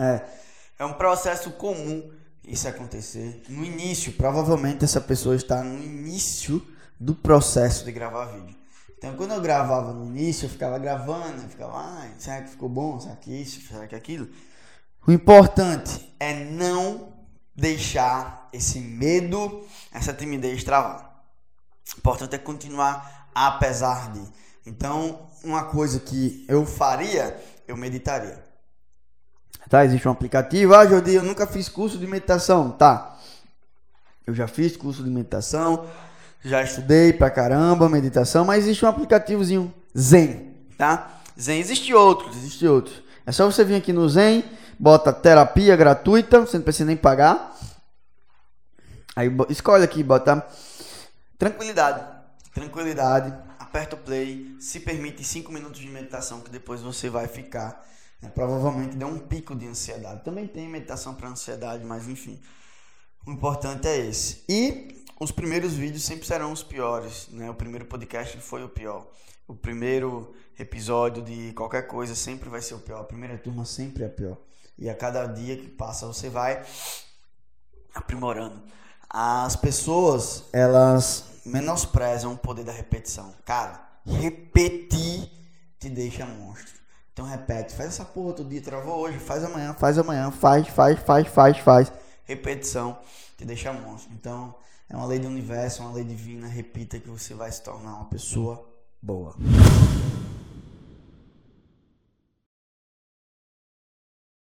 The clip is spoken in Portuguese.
É, é um processo comum isso acontecer. No início, provavelmente essa pessoa está no início do processo de gravar vídeo. Então, quando eu gravava no início, eu ficava gravando, eu ficava, ah, será que ficou bom? Será que isso? Será que aquilo? O importante é não deixar esse medo, essa timidez travar. O importante é continuar apesar de. Então, uma coisa que eu faria, eu meditaria. Tá, existe um aplicativo. Ah, Jordi, eu nunca fiz curso de meditação. Tá. Eu já fiz curso de meditação já estudei pra caramba meditação, mas existe um aplicativozinho Zen, tá? Zen existe outros, existe outros. É só você vir aqui no Zen, bota terapia gratuita, você não precisa nem pagar. Aí escolhe aqui, bota tranquilidade, tranquilidade, aperta o play, se permite 5 minutos de meditação que depois você vai ficar, né, provavelmente deu um pico de ansiedade. Também tem meditação para ansiedade, mas enfim. O importante é esse. E os primeiros vídeos sempre serão os piores, né? O primeiro podcast foi o pior. O primeiro episódio de qualquer coisa sempre vai ser o pior. A primeira turma sempre é a pior. E a cada dia que passa você vai aprimorando. As pessoas, elas menosprezam o poder da repetição. Cara, repetir te deixa monstro. Então repete, faz essa porra todo dia, travou hoje, faz amanhã, faz amanhã, faz, faz, faz, faz, faz. Repetição te deixa monstro. Então, é uma lei do universo, uma lei divina. Repita que você vai se tornar uma pessoa boa.